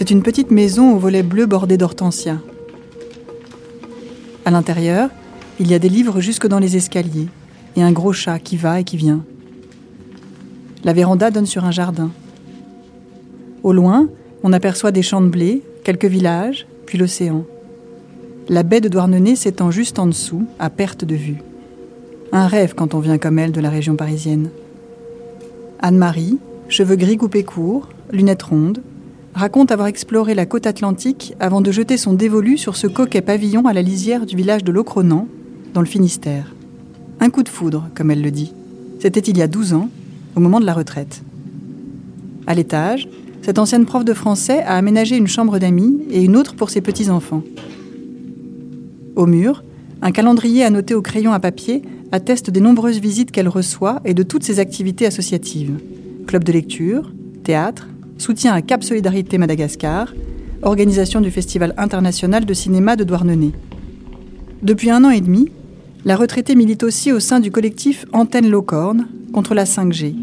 C'est une petite maison au volet bleu bordé d'hortensias. À l'intérieur, il y a des livres jusque dans les escaliers et un gros chat qui va et qui vient. La véranda donne sur un jardin. Au loin, on aperçoit des champs de blé, quelques villages, puis l'océan. La baie de Douarnenez s'étend juste en dessous, à perte de vue. Un rêve quand on vient comme elle de la région parisienne. Anne-Marie, cheveux gris coupés courts, lunettes rondes, raconte avoir exploré la côte atlantique avant de jeter son dévolu sur ce coquet pavillon à la lisière du village de Locronan, dans le Finistère. Un coup de foudre, comme elle le dit. C'était il y a 12 ans, au moment de la retraite. À l'étage, cette ancienne prof de français a aménagé une chambre d'amis et une autre pour ses petits-enfants. Au mur, un calendrier annoté au crayon à papier atteste des nombreuses visites qu'elle reçoit et de toutes ses activités associatives. Club de lecture, théâtre, soutien à Cap Solidarité Madagascar, organisation du Festival international de cinéma de Douarnenez. Depuis un an et demi, la retraitée milite aussi au sein du collectif Antenne Locorne contre la 5G.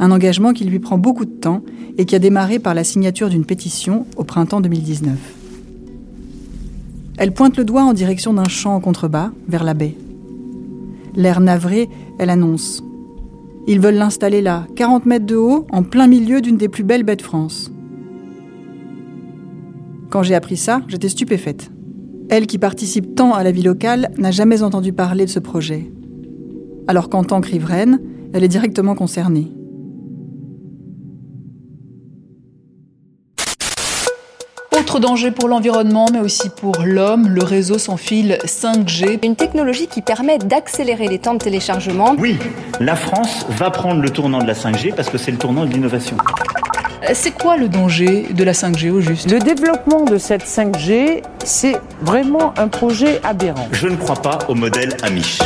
Un engagement qui lui prend beaucoup de temps et qui a démarré par la signature d'une pétition au printemps 2019. Elle pointe le doigt en direction d'un champ en contrebas, vers la baie. L'air navré, elle annonce ils veulent l'installer là, 40 mètres de haut, en plein milieu d'une des plus belles baies de France. Quand j'ai appris ça, j'étais stupéfaite. Elle qui participe tant à la vie locale n'a jamais entendu parler de ce projet. Alors qu'en tant que riveraine, elle est directement concernée. Autre danger pour l'environnement, mais aussi pour l'homme, le réseau sans fil 5G. Une technologie qui permet d'accélérer les temps de téléchargement. Oui, la France va prendre le tournant de la 5G parce que c'est le tournant de l'innovation. Euh, c'est quoi le danger de la 5G au juste? Le développement de cette 5G, c'est vraiment un projet aberrant. Je ne crois pas au modèle Amish.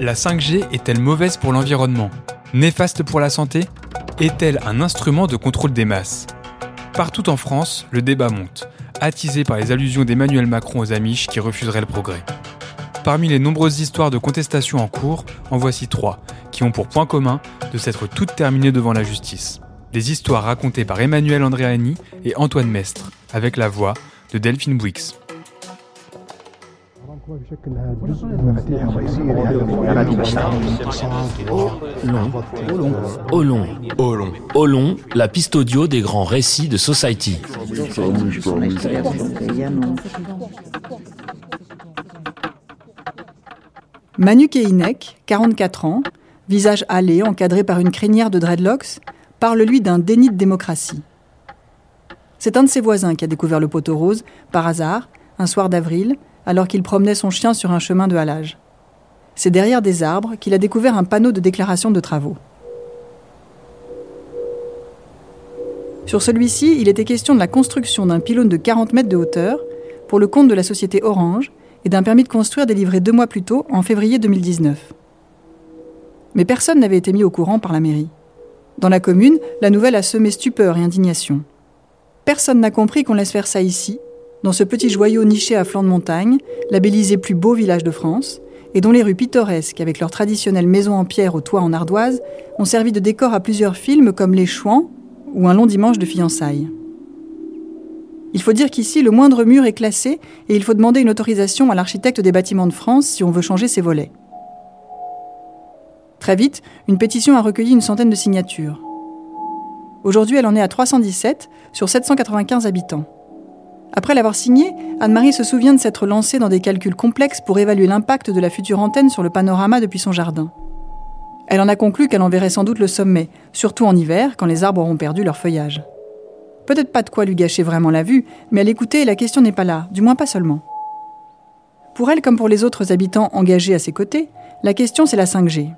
La 5G est-elle mauvaise pour l'environnement? Néfaste pour la santé? Est-elle un instrument de contrôle des masses? Partout en France, le débat monte, attisé par les allusions d'Emmanuel Macron aux Amish qui refuseraient le progrès. Parmi les nombreuses histoires de contestation en cours, en voici trois, qui ont pour point commun de s'être toutes terminées devant la justice. Des histoires racontées par Emmanuel Andréani et Antoine Mestre, avec la voix de Delphine Bouix. Olon. Olon. La piste audio des grands récits de Society. Manu Keinek, 44 ans, visage hâlé, encadré par une crinière de dreadlocks, parle lui d'un déni de démocratie. C'est un de ses voisins qui a découvert le poteau rose, par hasard, un soir d'avril, alors qu'il promenait son chien sur un chemin de halage. C'est derrière des arbres qu'il a découvert un panneau de déclaration de travaux. Sur celui-ci, il était question de la construction d'un pylône de 40 mètres de hauteur pour le compte de la société Orange et d'un permis de construire délivré deux mois plus tôt, en février 2019. Mais personne n'avait été mis au courant par la mairie. Dans la commune, la nouvelle a semé stupeur et indignation. Personne n'a compris qu'on laisse faire ça ici, dans ce petit joyau niché à flanc de montagne, labellisé plus beau village de France, et dont les rues pittoresques, avec leurs traditionnelles maisons en pierre au toit en ardoise, ont servi de décor à plusieurs films comme Les Chouans ou Un long dimanche de fiançailles. Il faut dire qu'ici, le moindre mur est classé et il faut demander une autorisation à l'architecte des bâtiments de France si on veut changer ses volets. Très vite, une pétition a recueilli une centaine de signatures. Aujourd'hui, elle en est à 317 sur 795 habitants. Après l'avoir signée, Anne-Marie se souvient de s'être lancée dans des calculs complexes pour évaluer l'impact de la future antenne sur le panorama depuis son jardin. Elle en a conclu qu'elle en verrait sans doute le sommet, surtout en hiver, quand les arbres auront perdu leur feuillage. Peut-être pas de quoi lui gâcher vraiment la vue, mais à l'écouter, la question n'est pas là, du moins pas seulement. Pour elle, comme pour les autres habitants engagés à ses côtés, la question c'est la 5G.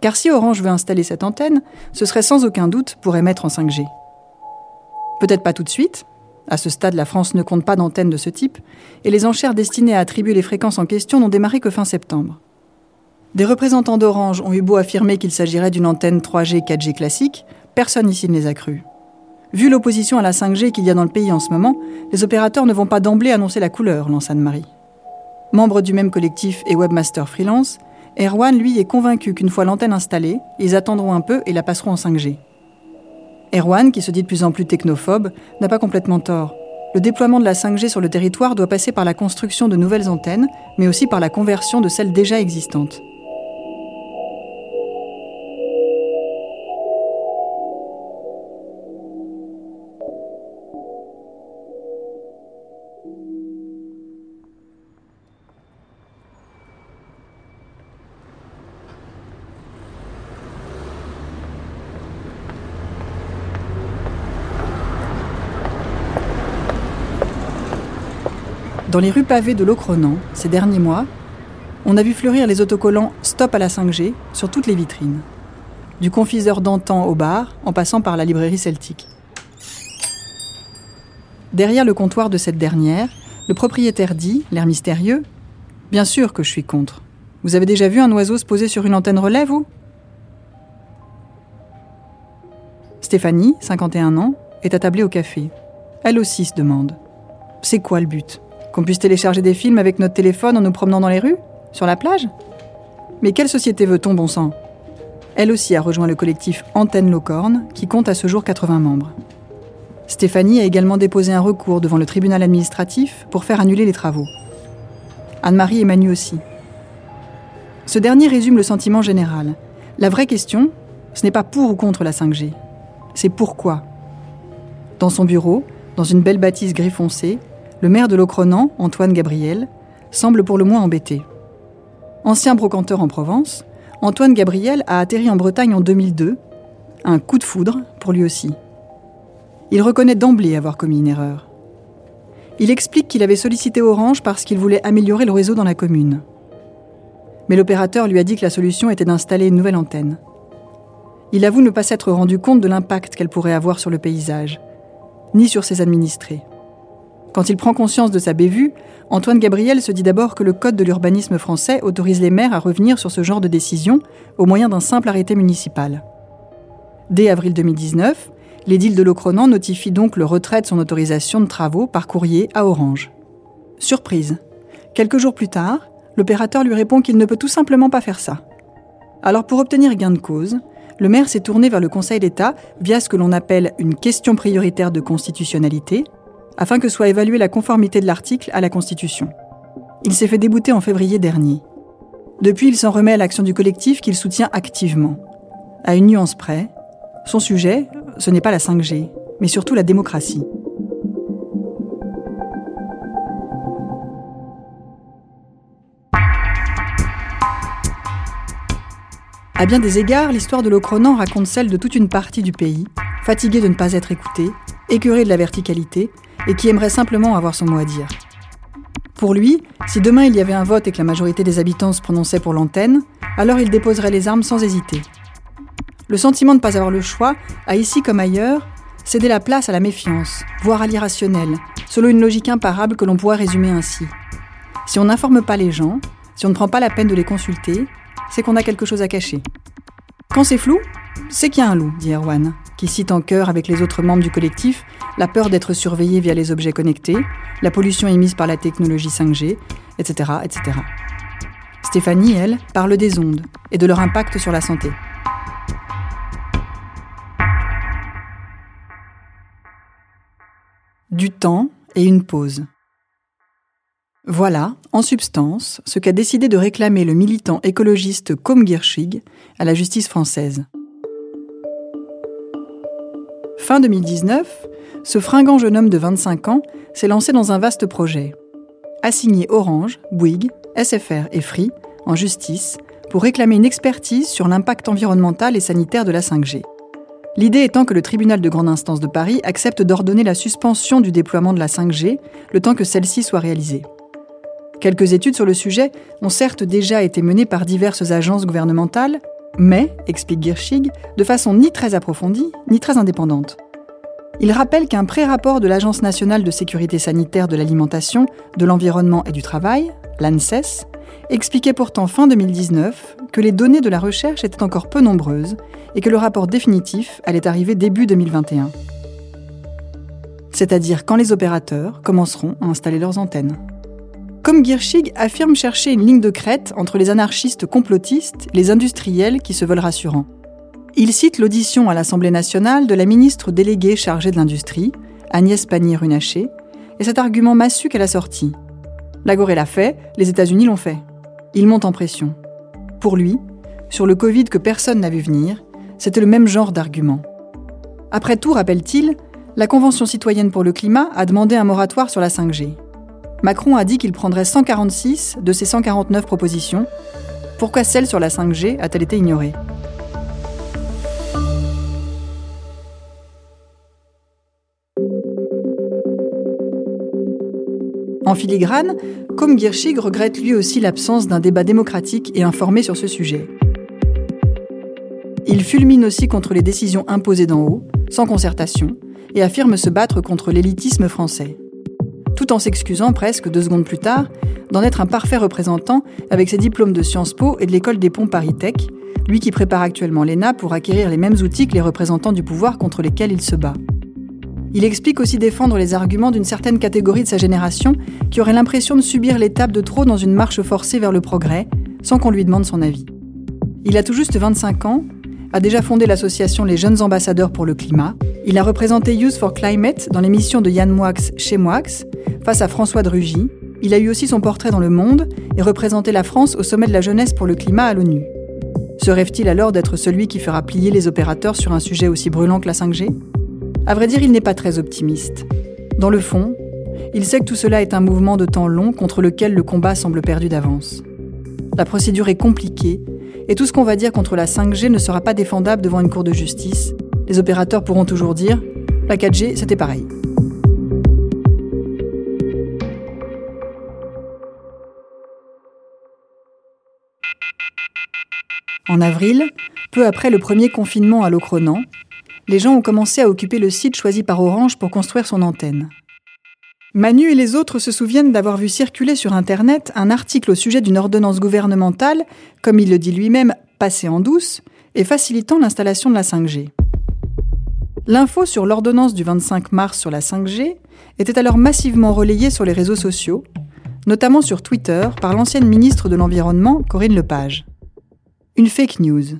Car si Orange veut installer cette antenne, ce serait sans aucun doute pour émettre en 5G. Peut-être pas tout de suite, à ce stade la France ne compte pas d'antenne de ce type, et les enchères destinées à attribuer les fréquences en question n'ont démarré que fin septembre. Des représentants d'Orange ont eu beau affirmer qu'il s'agirait d'une antenne 3G 4G classique, personne ici ne les a crus. Vu l'opposition à la 5G qu'il y a dans le pays en ce moment, les opérateurs ne vont pas d'emblée annoncer la couleur, lance Anne-Marie. Membre du même collectif et webmaster freelance, Erwan, lui, est convaincu qu'une fois l'antenne installée, ils attendront un peu et la passeront en 5G. Erwan, qui se dit de plus en plus technophobe, n'a pas complètement tort. Le déploiement de la 5G sur le territoire doit passer par la construction de nouvelles antennes, mais aussi par la conversion de celles déjà existantes. Dans les rues pavées de Locronan, ces derniers mois, on a vu fleurir les autocollants Stop à la 5G sur toutes les vitrines. Du confiseur d'antan au bar, en passant par la librairie celtique. Derrière le comptoir de cette dernière, le propriétaire dit, l'air mystérieux Bien sûr que je suis contre. Vous avez déjà vu un oiseau se poser sur une antenne relais, vous? Stéphanie, 51 ans, est attablée au café. Elle aussi se demande C'est quoi le but? Qu'on puisse télécharger des films avec notre téléphone en nous promenant dans les rues Sur la plage? Mais quelle société veut-on, bon sang? Elle aussi a rejoint le collectif Antenne Locorne, qui compte à ce jour 80 membres. Stéphanie a également déposé un recours devant le tribunal administratif pour faire annuler les travaux. Anne-Marie et Manu aussi. Ce dernier résume le sentiment général. La vraie question, ce n'est pas pour ou contre la 5G, c'est pourquoi? Dans son bureau, dans une belle bâtisse gris foncé, le maire de Locronan, Antoine Gabriel, semble pour le moins embêté. Ancien brocanteur en Provence, Antoine Gabriel a atterri en Bretagne en 2002. Un coup de foudre pour lui aussi. Il reconnaît d'emblée avoir commis une erreur. Il explique qu'il avait sollicité Orange parce qu'il voulait améliorer le réseau dans la commune. Mais l'opérateur lui a dit que la solution était d'installer une nouvelle antenne. Il avoue ne pas s'être rendu compte de l'impact qu'elle pourrait avoir sur le paysage, ni sur ses administrés. Quand il prend conscience de sa bévue, Antoine Gabriel se dit d'abord que le Code de l'urbanisme français autorise les maires à revenir sur ce genre de décision au moyen d'un simple arrêté municipal. Dès avril 2019, l'édile de Locronan notifie donc le retrait de son autorisation de travaux par courrier à Orange. Surprise. Quelques jours plus tard, l'opérateur lui répond qu'il ne peut tout simplement pas faire ça. Alors pour obtenir gain de cause, le maire s'est tourné vers le Conseil d'État via ce que l'on appelle une question prioritaire de constitutionnalité, afin que soit évaluée la conformité de l'article à la Constitution. Il s'est fait débouter en février dernier. Depuis, il s'en remet à l'action du collectif qu'il soutient activement. À une nuance près, son sujet, ce n'est pas la 5G, mais surtout la démocratie. À bien des égards, l'histoire de Locronan raconte celle de toute une partie du pays, fatiguée de ne pas être écoutée, écœurée de la verticalité, et qui aimerait simplement avoir son mot à dire. Pour lui, si demain il y avait un vote et que la majorité des habitants se prononçait pour l'antenne, alors il déposerait les armes sans hésiter. Le sentiment de ne pas avoir le choix a ici comme ailleurs cédé la place à la méfiance, voire à l'irrationnel, selon une logique imparable que l'on pourrait résumer ainsi. Si on n'informe pas les gens, si on ne prend pas la peine de les consulter, c'est qu'on a quelque chose à cacher. Quand c'est flou, c'est qu'il y a un loup, dit Erwan, qui cite en chœur avec les autres membres du collectif la peur d'être surveillé via les objets connectés, la pollution émise par la technologie 5G, etc., etc. Stéphanie, elle, parle des ondes et de leur impact sur la santé. Du temps et une pause. Voilà, en substance, ce qu'a décidé de réclamer le militant écologiste Com Girschig à la justice française. Fin 2019, ce fringant jeune homme de 25 ans s'est lancé dans un vaste projet. Assigner Orange, Bouygues, SFR et Free en justice pour réclamer une expertise sur l'impact environnemental et sanitaire de la 5G. L'idée étant que le tribunal de grande instance de Paris accepte d'ordonner la suspension du déploiement de la 5G le temps que celle-ci soit réalisée. Quelques études sur le sujet ont certes déjà été menées par diverses agences gouvernementales, mais, explique Girschig, de façon ni très approfondie, ni très indépendante. Il rappelle qu'un pré-rapport de l'Agence nationale de sécurité sanitaire de l'alimentation, de l'environnement et du travail, l'ANSES, expliquait pourtant fin 2019 que les données de la recherche étaient encore peu nombreuses et que le rapport définitif allait arriver début 2021. C'est-à-dire quand les opérateurs commenceront à installer leurs antennes. Comme Girschig affirme chercher une ligne de crête entre les anarchistes complotistes les industriels qui se veulent rassurants. Il cite l'audition à l'Assemblée nationale de la ministre déléguée chargée de l'industrie, Agnès Pannier-Runacher, et cet argument massu qu'elle a sorti. La Gorée l'a fait, les États-Unis l'ont fait. Il monte en pression. Pour lui, sur le Covid que personne n'a vu venir, c'était le même genre d'argument. Après tout, rappelle-t-il, la Convention citoyenne pour le climat a demandé un moratoire sur la 5G. Macron a dit qu'il prendrait 146 de ses 149 propositions. Pourquoi celle sur la 5G a-t-elle été ignorée? En filigrane, comme Girschig regrette lui aussi l'absence d'un débat démocratique et informé sur ce sujet. Il fulmine aussi contre les décisions imposées d'en haut, sans concertation, et affirme se battre contre l'élitisme français tout en s'excusant presque deux secondes plus tard d'en être un parfait représentant avec ses diplômes de Sciences Po et de l'école des ponts Paris Tech, lui qui prépare actuellement l'ENA pour acquérir les mêmes outils que les représentants du pouvoir contre lesquels il se bat. Il explique aussi défendre les arguments d'une certaine catégorie de sa génération qui aurait l'impression de subir l'étape de trop dans une marche forcée vers le progrès, sans qu'on lui demande son avis. Il a tout juste 25 ans, a déjà fondé l'association Les Jeunes Ambassadeurs pour le Climat. Il a représenté Youth for Climate dans l'émission de Yann Moix chez Moix, face à François Drugy. Il a eu aussi son portrait dans Le Monde et représenté la France au sommet de la jeunesse pour le climat à l'ONU. Se rêve-t-il alors d'être celui qui fera plier les opérateurs sur un sujet aussi brûlant que la 5G À vrai dire, il n'est pas très optimiste. Dans le fond, il sait que tout cela est un mouvement de temps long contre lequel le combat semble perdu d'avance. La procédure est compliquée et tout ce qu'on va dire contre la 5G ne sera pas défendable devant une cour de justice. Les opérateurs pourront toujours dire la 4G, c'était pareil. En avril, peu après le premier confinement à Locronan, les gens ont commencé à occuper le site choisi par Orange pour construire son antenne. Manu et les autres se souviennent d'avoir vu circuler sur Internet un article au sujet d'une ordonnance gouvernementale, comme il le dit lui-même, passée en douce, et facilitant l'installation de la 5G. L'info sur l'ordonnance du 25 mars sur la 5G était alors massivement relayée sur les réseaux sociaux, notamment sur Twitter par l'ancienne ministre de l'Environnement, Corinne Lepage. Une fake news,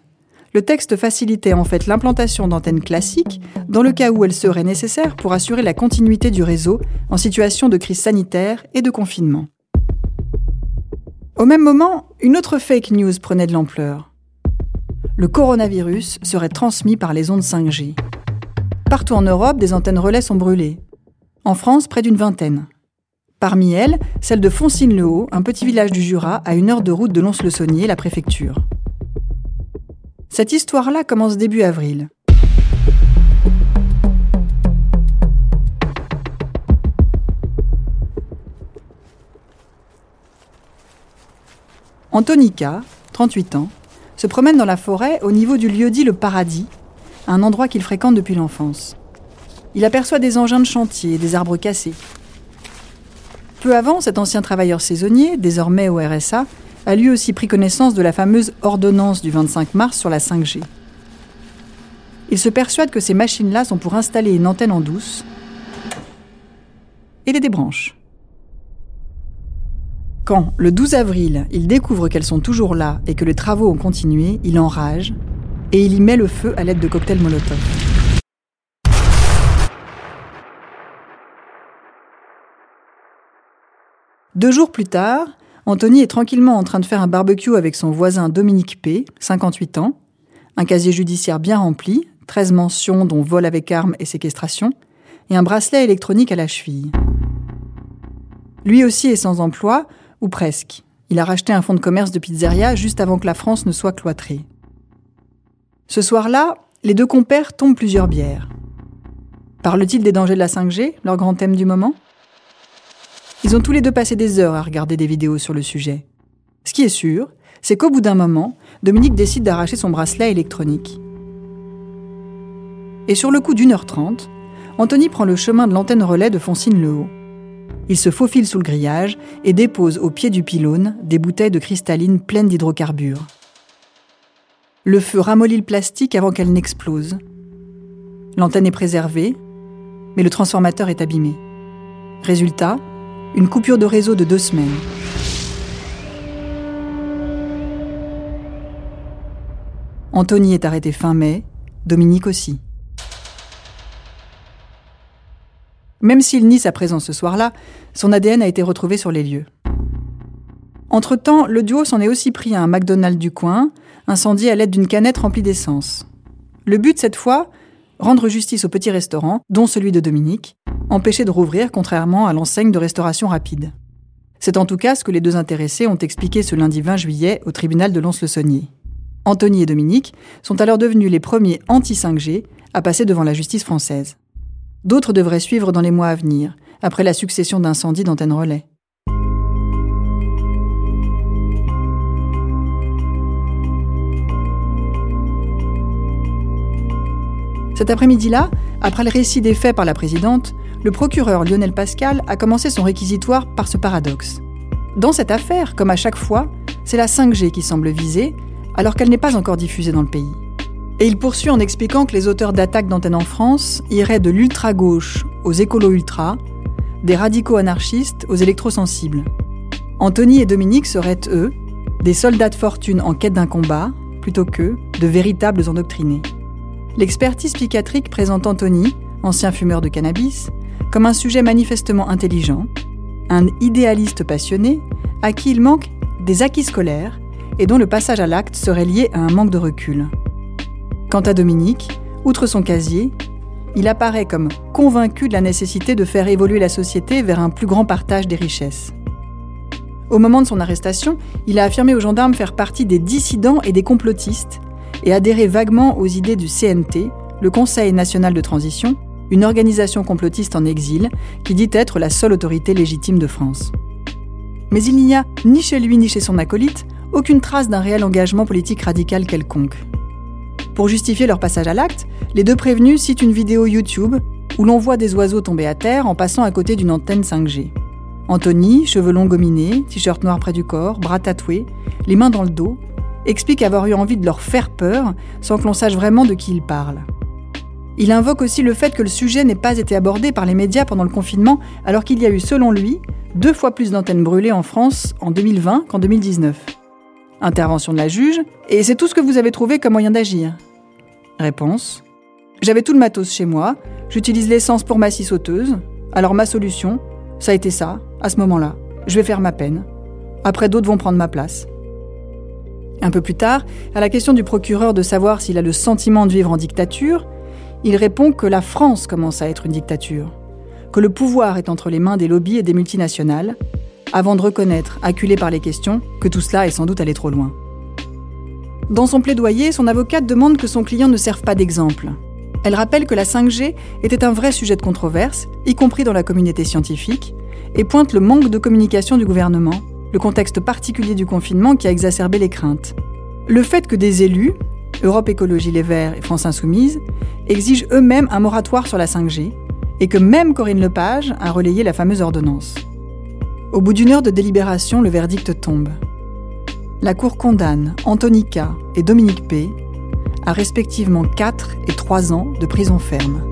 le texte facilitait en fait l'implantation d'antennes classiques dans le cas où elles seraient nécessaires pour assurer la continuité du réseau en situation de crise sanitaire et de confinement. Au même moment, une autre fake news prenait de l'ampleur. Le coronavirus serait transmis par les ondes 5G. Partout en Europe, des antennes relais sont brûlées. En France, près d'une vingtaine. Parmi elles, celle de Foncine-le-Haut, un petit village du Jura à une heure de route de Lons-le-Saunier, la préfecture. Cette histoire-là commence début avril. Antonica, 38 ans, se promène dans la forêt au niveau du lieu dit le Paradis, un endroit qu'il fréquente depuis l'enfance. Il aperçoit des engins de chantier et des arbres cassés. Peu avant, cet ancien travailleur saisonnier, désormais au RSA, a lui aussi pris connaissance de la fameuse ordonnance du 25 mars sur la 5G. Il se persuade que ces machines-là sont pour installer une antenne en douce et les débranche. Quand, le 12 avril, il découvre qu'elles sont toujours là et que les travaux ont continué, il enrage et il y met le feu à l'aide de cocktails Molotov. Deux jours plus tard, Anthony est tranquillement en train de faire un barbecue avec son voisin Dominique P., 58 ans, un casier judiciaire bien rempli, 13 mentions dont vol avec arme et séquestration, et un bracelet électronique à la cheville. Lui aussi est sans emploi, ou presque. Il a racheté un fonds de commerce de pizzeria juste avant que la France ne soit cloîtrée. Ce soir-là, les deux compères tombent plusieurs bières. Parlent-ils des dangers de la 5G, leur grand thème du moment? Ils ont tous les deux passé des heures à regarder des vidéos sur le sujet. Ce qui est sûr, c'est qu'au bout d'un moment, Dominique décide d'arracher son bracelet électronique. Et sur le coup d'une heure trente, Anthony prend le chemin de l'antenne relais de Foncine-le-Haut. Il se faufile sous le grillage et dépose au pied du pylône des bouteilles de cristalline pleines d'hydrocarbures. Le feu ramollit le plastique avant qu'elle n'explose. L'antenne est préservée, mais le transformateur est abîmé. Résultat, une coupure de réseau de deux semaines. Anthony est arrêté fin mai, Dominique aussi. Même s'il nie sa présence ce soir-là, son ADN a été retrouvé sur les lieux. Entre-temps, le duo s'en est aussi pris à un McDonald's du coin, incendié à l'aide d'une canette remplie d'essence. Le but cette fois, rendre justice au petit restaurant, dont celui de Dominique, empêché de rouvrir contrairement à l'enseigne de restauration rapide. C'est en tout cas ce que les deux intéressés ont expliqué ce lundi 20 juillet au tribunal de Lons-le-Saunier. Anthony et Dominique sont alors devenus les premiers anti-5G à passer devant la justice française. D'autres devraient suivre dans les mois à venir, après la succession d'incendies d'antennes relais. Cet après-midi-là, après le récit des faits par la présidente, le procureur Lionel Pascal a commencé son réquisitoire par ce paradoxe. Dans cette affaire, comme à chaque fois, c'est la 5G qui semble visée, alors qu'elle n'est pas encore diffusée dans le pays. Et il poursuit en expliquant que les auteurs d'attaques d'antennes en France iraient de l'ultra-gauche aux écolo-ultra, des radicaux anarchistes aux électrosensibles. Anthony et Dominique seraient, eux, des soldats de fortune en quête d'un combat, plutôt que de véritables endoctrinés. L'expertise psychiatrique présente Anthony, ancien fumeur de cannabis, comme un sujet manifestement intelligent, un idéaliste passionné, à qui il manque des acquis scolaires et dont le passage à l'acte serait lié à un manque de recul. Quant à Dominique, outre son casier, il apparaît comme convaincu de la nécessité de faire évoluer la société vers un plus grand partage des richesses. Au moment de son arrestation, il a affirmé aux gendarmes faire partie des dissidents et des complotistes et adhérer vaguement aux idées du CNT, le Conseil national de transition, une organisation complotiste en exil qui dit être la seule autorité légitime de France. Mais il n'y a, ni chez lui ni chez son acolyte, aucune trace d'un réel engagement politique radical quelconque. Pour justifier leur passage à l'acte, les deux prévenus citent une vidéo YouTube où l'on voit des oiseaux tomber à terre en passant à côté d'une antenne 5G. Anthony, cheveux longs gominés, t-shirt noir près du corps, bras tatoués, les mains dans le dos, explique avoir eu envie de leur faire peur sans que l'on sache vraiment de qui il parle. Il invoque aussi le fait que le sujet n'ait pas été abordé par les médias pendant le confinement, alors qu'il y a eu, selon lui, deux fois plus d'antennes brûlées en France en 2020 qu'en 2019. Intervention de la juge, et c'est tout ce que vous avez trouvé comme moyen d'agir Réponse. J'avais tout le matos chez moi, j'utilise l'essence pour ma scie sauteuse, alors ma solution, ça a été ça, à ce moment-là. Je vais faire ma peine. Après, d'autres vont prendre ma place. Un peu plus tard, à la question du procureur de savoir s'il a le sentiment de vivre en dictature, il répond que la France commence à être une dictature, que le pouvoir est entre les mains des lobbies et des multinationales, avant de reconnaître, acculé par les questions, que tout cela est sans doute allé trop loin. Dans son plaidoyer, son avocate demande que son client ne serve pas d'exemple. Elle rappelle que la 5G était un vrai sujet de controverse, y compris dans la communauté scientifique, et pointe le manque de communication du gouvernement, le contexte particulier du confinement qui a exacerbé les craintes. Le fait que des élus, Europe Écologie Les Verts et France Insoumise, exigent eux-mêmes un moratoire sur la 5G, et que même Corinne Lepage a relayé la fameuse ordonnance. Au bout d'une heure de délibération, le verdict tombe. La Cour condamne Anthony K. et Dominique P. à respectivement 4 et 3 ans de prison ferme.